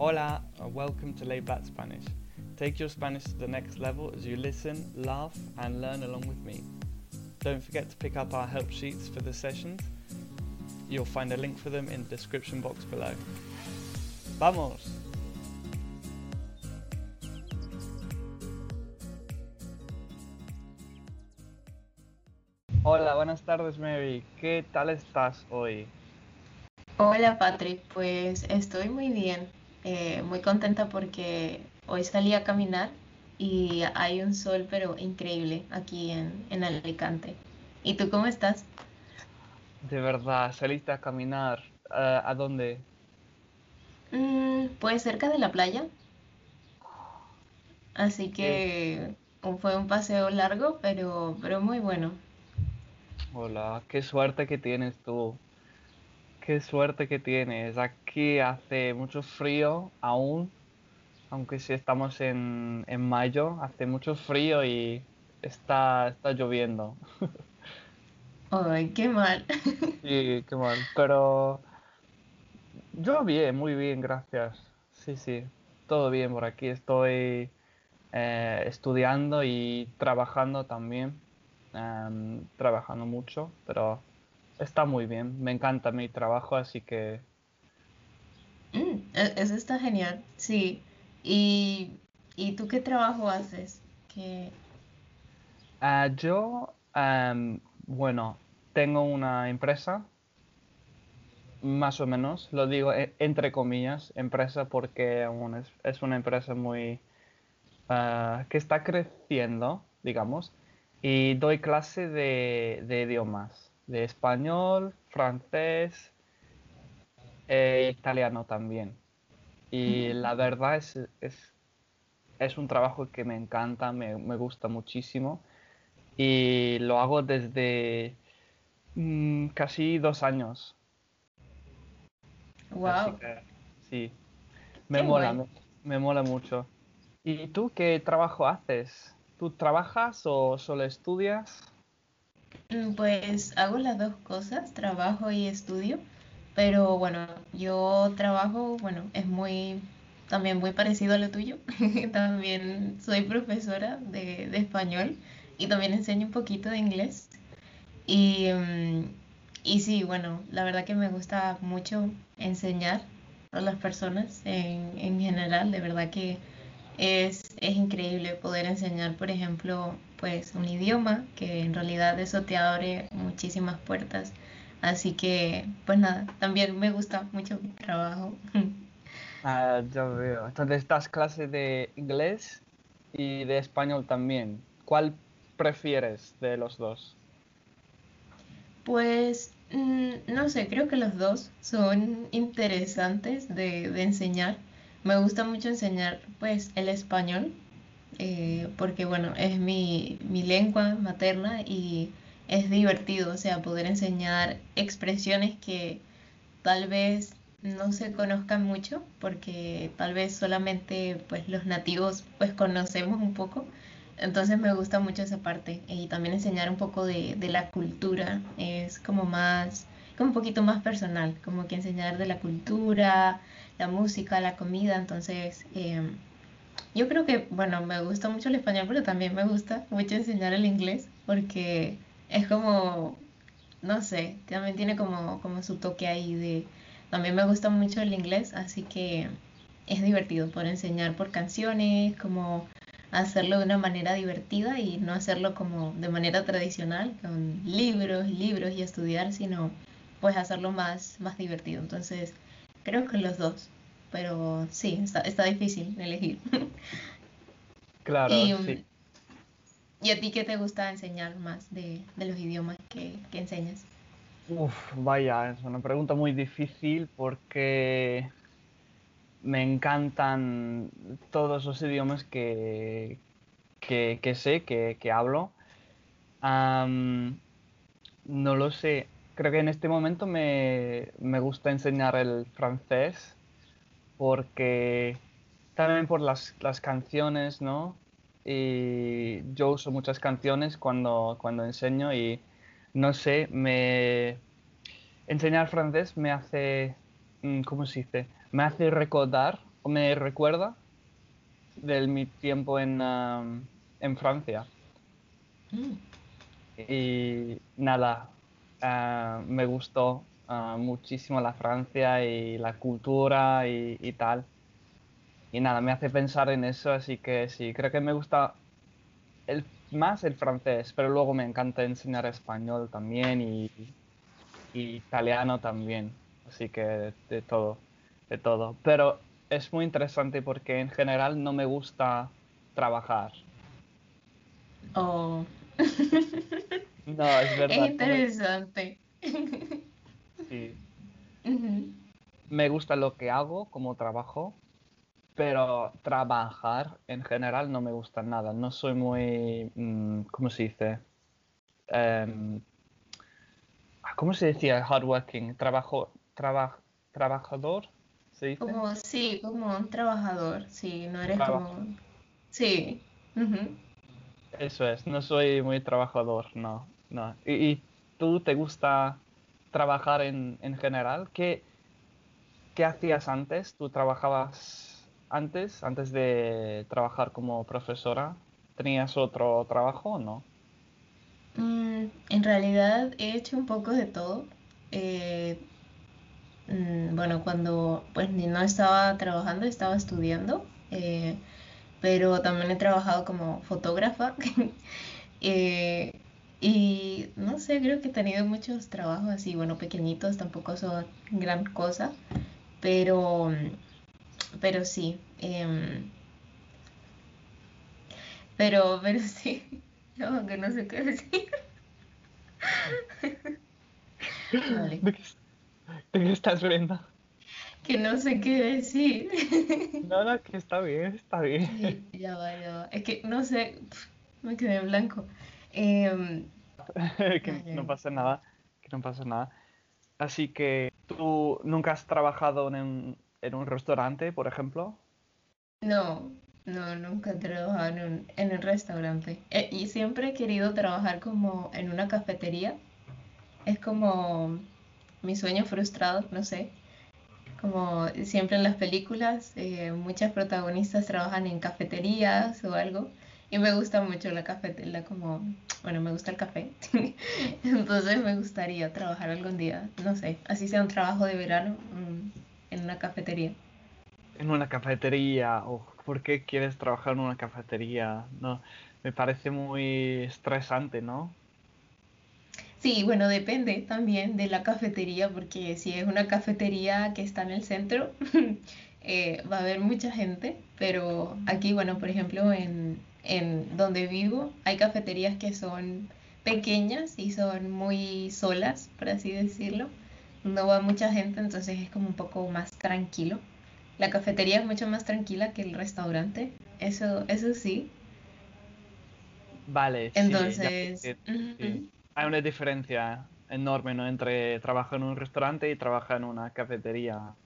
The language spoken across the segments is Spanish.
Hola, and welcome to Lay Back Spanish. Take your Spanish to the next level as you listen, laugh, and learn along with me. Don't forget to pick up our help sheets for the sessions. You'll find a link for them in the description box below. ¡Vamos! Hola, buenas tardes Mary. ¿Qué tal estás hoy? Hola Patrick, pues estoy muy bien, eh, muy contenta porque hoy salí a caminar y hay un sol pero increíble aquí en, en Alicante. ¿Y tú cómo estás? De verdad, saliste a caminar. ¿A dónde? Mm, pues cerca de la playa, así que fue un paseo largo pero, pero muy bueno. Hola, qué suerte que tienes tú. Qué suerte que tienes. Aquí hace mucho frío aún, aunque sí estamos en, en mayo, hace mucho frío y está, está lloviendo. Ay, qué mal. Sí, qué mal. Pero yo bien, muy bien, gracias. Sí, sí, todo bien por aquí. Estoy eh, estudiando y trabajando también. Em, trabajando mucho, pero está muy bien. Me encanta mi trabajo, así que Mm, e- eso está genial, sí. ¿Y, y tú qué trabajo haces? Que, ah, yo, em, bueno, tengo una empresa, más o menos, lo digo e- entre comillas, empresa porque es, una empresa muy ah, que está creciendo, digamos, y doy clase de, de idiomas, de español, francés e italiano también. Y la verdad es, es, es un trabajo que me encanta, me, me gusta muchísimo y lo hago desde mm, casi dos años. Wow, que sí, me qué mola, me, me mola mucho. ¿Y tú qué trabajo haces? ¿Tú trabajas o solo estudias? Mm, Pues hago las dos cosas, trabajo y estudio, pero bueno, yo trabajo, bueno, es muy, también muy parecido a lo tuyo. También soy profesora de, de español y también enseño un poquito de inglés. Y, mm, y sí, bueno, la verdad que me gusta mucho enseñar a las personas en, en general, de verdad que es, es increíble poder enseñar, por ejemplo, pues un idioma, que en realidad eso te abre muchísimas puertas. Así que, pues nada, también me gusta mucho mi trabajo. Ah, ya veo. Entonces, das clase de inglés y de español también. ¿Cuál prefieres de los dos? Pues mm, no sé, creo que los dos son interesantes de, de enseñar. Me gusta mucho enseñar pues el español, eh, porque bueno, es mi, mi lengua materna y es divertido, o sea, poder enseñar expresiones que tal vez no se conozcan mucho, porque tal vez solamente pues los nativos pues conocemos un poco. Entonces me gusta mucho esa parte y también enseñar un poco de, de la cultura es como más, un poquito más personal, como que enseñar de la cultura, la música, la comida, entonces eh, yo creo que, bueno, me gusta mucho el español, pero también me gusta mucho enseñar el inglés porque es como, no sé, también tiene como, como su toque ahí de... También me gusta mucho el inglés, así que es divertido poder enseñar por canciones, como hacerlo de una manera divertida y no hacerlo como de manera tradicional, con libros libros y estudiar, sino pues hacerlo más, más divertido. Entonces, creo que los dos, pero sí, está, está difícil elegir. Claro, ¿Y, sí. ¿y a ti qué te gusta enseñar más de, de los idiomas que, que enseñas? Uf, vaya, es una pregunta muy difícil porque me encantan todos los idiomas que, que, que sé, que, que hablo. Am, no lo sé. Creo que en este momento me, me gusta enseñar el francés porque también por las, las canciones, ¿no? Y yo uso muchas canciones cuando, cuando enseño y no sé, me enseñar francés me hace, mm, ¿cómo se dice? Me hace recordar me recuerda de mi tiempo en, um, en Francia. Mm. Y nada, ah, me gustó ah, muchísimo la Francia y la cultura y, tal. Y nada, me hace pensar en eso, así que sí, creo que me gusta el, más el francés, pero luego me encanta enseñar español también y, italiano también, así que de todo, de todo. Pero es muy interesante porque en general no me gusta trabajar. Oh, No, es verdad. es interesante. sí. Me gusta lo que hago como trabajo, pero trabajar en general no me gusta nada. No soy muy, mm, ¿cómo se dice? Em, ¿cómo se decía hardworking? Trabajo, traba- trabajador, ¿se dice? Como, sí, como un trabajador, sí, no eres como... Sí. Eso es, no soy muy trabajador, no, no. ¿Y, tú te gusta trabajar en, en general? ¿Qué, qué hacías antes? ¿Tú trabajabas antes, antes de trabajar como profesora? ¿Tenías otro trabajo o no? Mm, en realidad he hecho un poco de todo. Eh, mm, bueno, cuando pues no estaba trabajando, estaba estudiando, eh, pero también he trabajado como fotógrafa. Eh, y no sé, creo que he tenido muchos trabajos así, bueno, pequeñitos, tampoco son gran cosa, pero, pero sí. em, pero, pero sí, no, que no sé qué decir. Vale. ¿De qué, de qué estás riendo? Que no sé qué decir. No, no, que está bien, está bien. Sí, ya va, ya va. Es que no sé, me quedé en blanco. Em, Que no pasa nada, que no pasa nada. Así que, ¿tú nunca has trabajado en un, en un restaurante, por ejemplo? no, no, nunca he trabajado en un, en un restaurante. Eh, y siempre he querido trabajar como en una cafetería. Es como mi sueño frustrado, no sé. Como siempre en las películas, eh, muchas protagonistas trabajan en cafeterías o algo. Y me gusta mucho la cafetería, como, bueno, me gusta el café. Entonces me gustaría trabajar algún día, no sé, así sea un trabajo de verano mm, en una cafetería. En una cafetería, o ¿por qué quieres trabajar en una cafetería? No, me parece muy estresante, ¿no? Sí, bueno, depende también de la cafetería, porque si es una cafetería que está en el centro, eh, va a haber mucha gente, pero aquí, bueno, por ejemplo, en, en donde vivo, hay cafeterías que son pequeñas y son muy solas, por así decirlo. No va mucha gente, entonces es como un poco más tranquilo. La cafetería es mucho más tranquila que el restaurante, eso, eso sí. Vale, sí, ya Entonces, sí. Hay una diferencia enorme, ¿no? Entre trabajar en un restaurante y trabajar en una cafetería.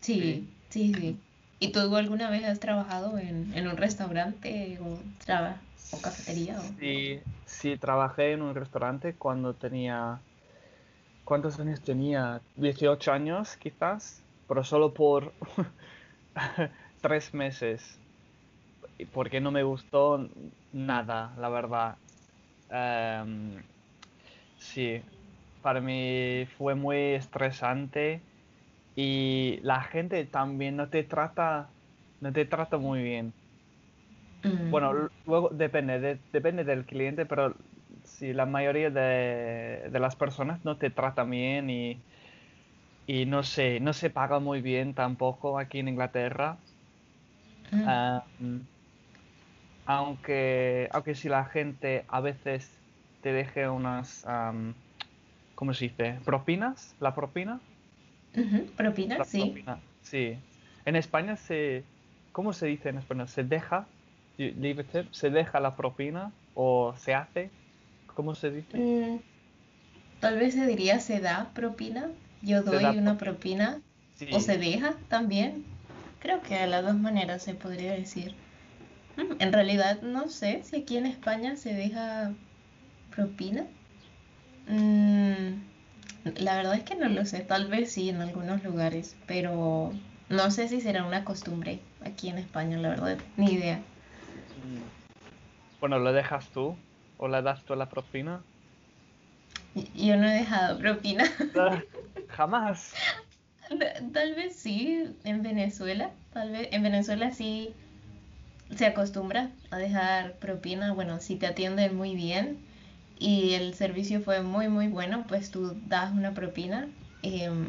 Sí, sí, sí. ¿Y tú alguna vez has trabajado en, en un restaurante o, traba- o cafetería? Sí, sí, trabajé en un restaurante cuando tenía... ¿Cuántos años tenía? 18 años, quizás, pero solo por tres meses, porque no me gustó nada, la verdad. Em, sí, para mí fue muy estresante y la gente también no te trata, no te trata muy bien. Bueno, Mm, l- luego depende, de- depende del cliente, pero sí, la mayoría de, de las personas no te tratan bien y, y no sé, no se paga muy bien tampoco aquí en Inglaterra. mm, aunque, aunque si la gente a veces te deje unas, am, ¿cómo se dice? ¿Propinas? ¿La propina? ¿Propina? La Sí. propina, sí. En España se, ¿cómo se dice en español? ¿Se deja? You leave a tip? ¿Se deja la propina? ¿O se hace? ¿Cómo se dice? Mm, tal vez se diría se da propina. Yo da doy una propina. propina. O se deja también. Creo que de las dos maneras se podría decir. Mm, en realidad no sé si aquí en España se deja propina. Mm, la verdad es que no lo sé, tal vez sí en algunos lugares, pero no sé si será una costumbre aquí en España, la verdad, ni idea. Bueno, ¿lo dejas tú? ¿O le das tú la propina? Yo no he dejado propina. Jamás. Tal vez sí, en Venezuela, tal vez en Venezuela sí se acostumbra a dejar propina. Bueno, si te atienden muy bien y el servicio fue muy muy bueno, pues tú das una propina. Em,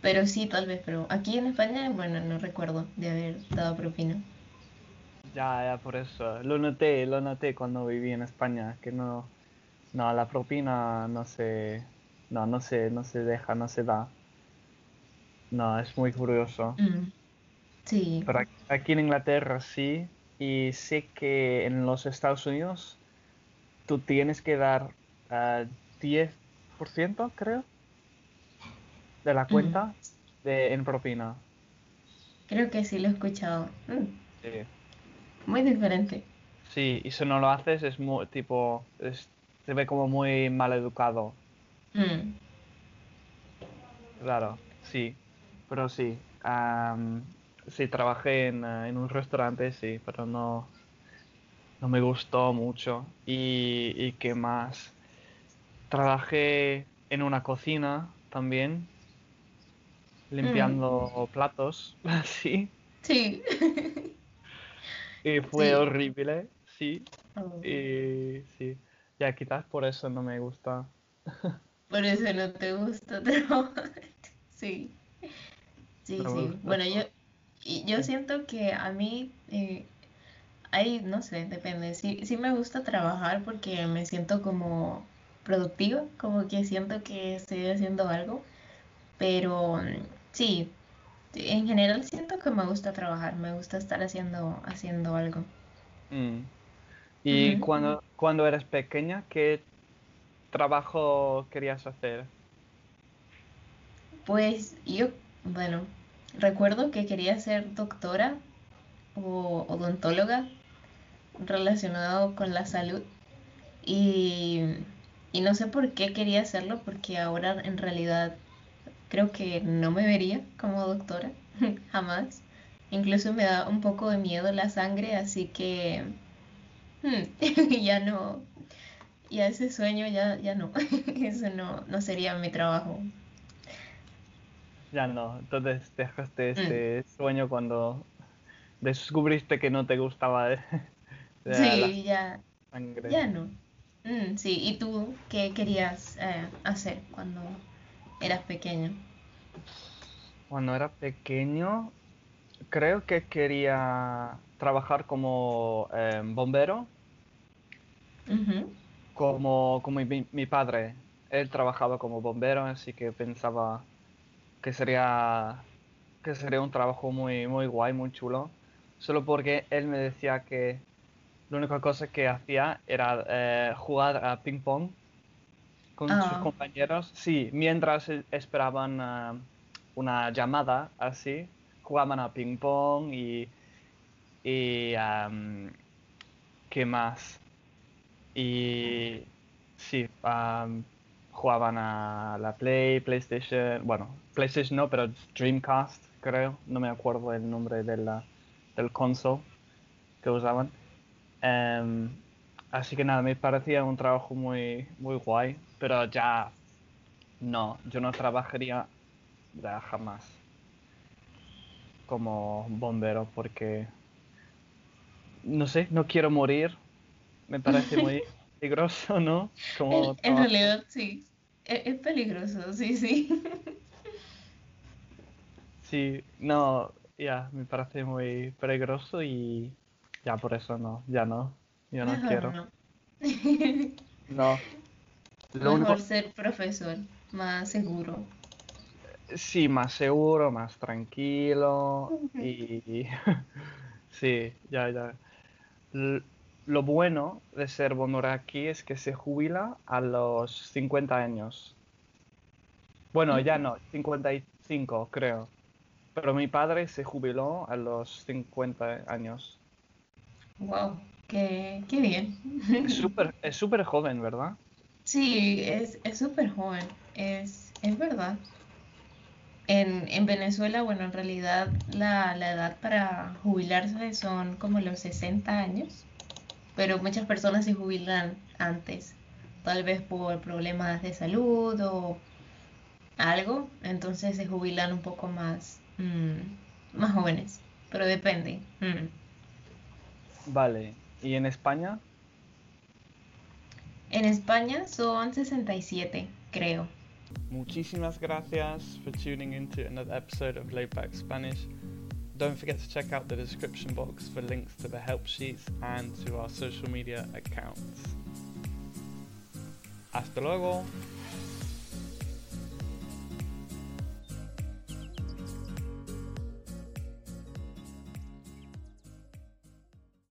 pero sí, tal vez, pero aquí en España, bueno, no recuerdo de haber dado propina. Ya, ya, por eso. Lo noté, lo noté cuando viví en España, que no, no, la propina no se, no, no se, no se deja, no se da. No, es muy curioso. Mm, sí. Pero aquí aquí en Inglaterra sí, y sé que en los Estados Unidos tú tienes que dar ah, 10%, creo, de la cuenta de, en propina. creo que sí lo he escuchado. Mm, Sí. muy diferente. Sí, y si no lo haces es muy, tipo, es- se ve como muy mal educado. Mm, Claro, sí, pero sí. am, sí, trabajé en, eh, en un restaurante, sí, pero no, no me gustó mucho. Y, y qué más? Trabajé en una cocina también, mm, limpiando platos, sí, sí. y fue Sí. horrible, sí, Oh. y sí. Ya quizás por eso no me gusta. Por eso no te gusta trabajar. Sí, sí, sí. Bueno, yo, y yo siento que a mí, eh, ahí, no sé, depende. Sí, sí me gusta trabajar porque me siento como productiva, como que siento que estoy haciendo algo, pero sí, en general siento que me gusta trabajar, me gusta estar haciendo, haciendo algo. Mm. Y cuando, cuando eras pequeña, ¿qué trabajo querías hacer? Pues yo, bueno, recuerdo que quería ser doctora o odontóloga relacionado con la salud y, y no sé por qué quería hacerlo porque ahora en realidad creo que no me vería como doctora, jamás. Incluso me da un poco de miedo la sangre, así que hmm, ya no, ya ese sueño ya, ya no, eso no, no sería mi trabajo. Ya no, entonces dejaste Mm, este sueño cuando descubriste que no te gustaba Sí, ya, sangre. ya no. Mm, sí, ¿y tú qué querías eh, hacer cuando eras pequeño? Cuando era pequeño, creo que quería trabajar como eh, bombero, como, como mi, mi padre. Él trabajaba como bombero, así que pensaba que sería, que sería un trabajo muy, muy guay, muy chulo. Solo porque él me decía que la única cosa que hacía era eh, jugar a ping pong con sus Ah, compañeros. Sí, mientras e- esperaban ah, una llamada así, jugaban a ping pong y, y am, ¿qué más? Y sí, am, jugaban a la Play, PlayStation, bueno, PlayStation no, pero Dreamcast, creo, no me acuerdo el nombre de la, del console que usaban. Em, así que nada, me parecía un trabajo muy, muy guay, pero ya no, yo no trabajaría ya jamás como bombero porque, no sé, no quiero morir, me parece muy peligroso, ¿no? Como en, realidad sí, es, es peligroso, sí, sí. Sí, no, ya, me parece muy peligroso y ya por eso no, ya no, yo no quiero. no. No, lo Mejor único, ser profesor, más seguro. sí, más seguro, más tranquilo y sí, ya, ya. L- lo bueno de ser aquí es que se jubila a los 50 años. Bueno, ya no, 55 creo. Pero mi padre se jubiló a los 50 años. Wow, qué, qué bien. Es súper, es súper joven, ¿verdad? Sí, es, es súper joven, es, es verdad. En, en Venezuela, bueno, en realidad la, la edad para jubilarse son como los 60 años, pero muchas personas se jubilan antes, tal vez por problemas de salud o algo, entonces se jubilan un poco más, mm, más jóvenes, pero depende. mm. Vale. ¿Y en España? En España son 67, creo. Muchísimas gracias for tuning into another episode of Layback Spanish. Don't forget to check out the description box for links to the help sheets and to our social media accounts. Hasta luego!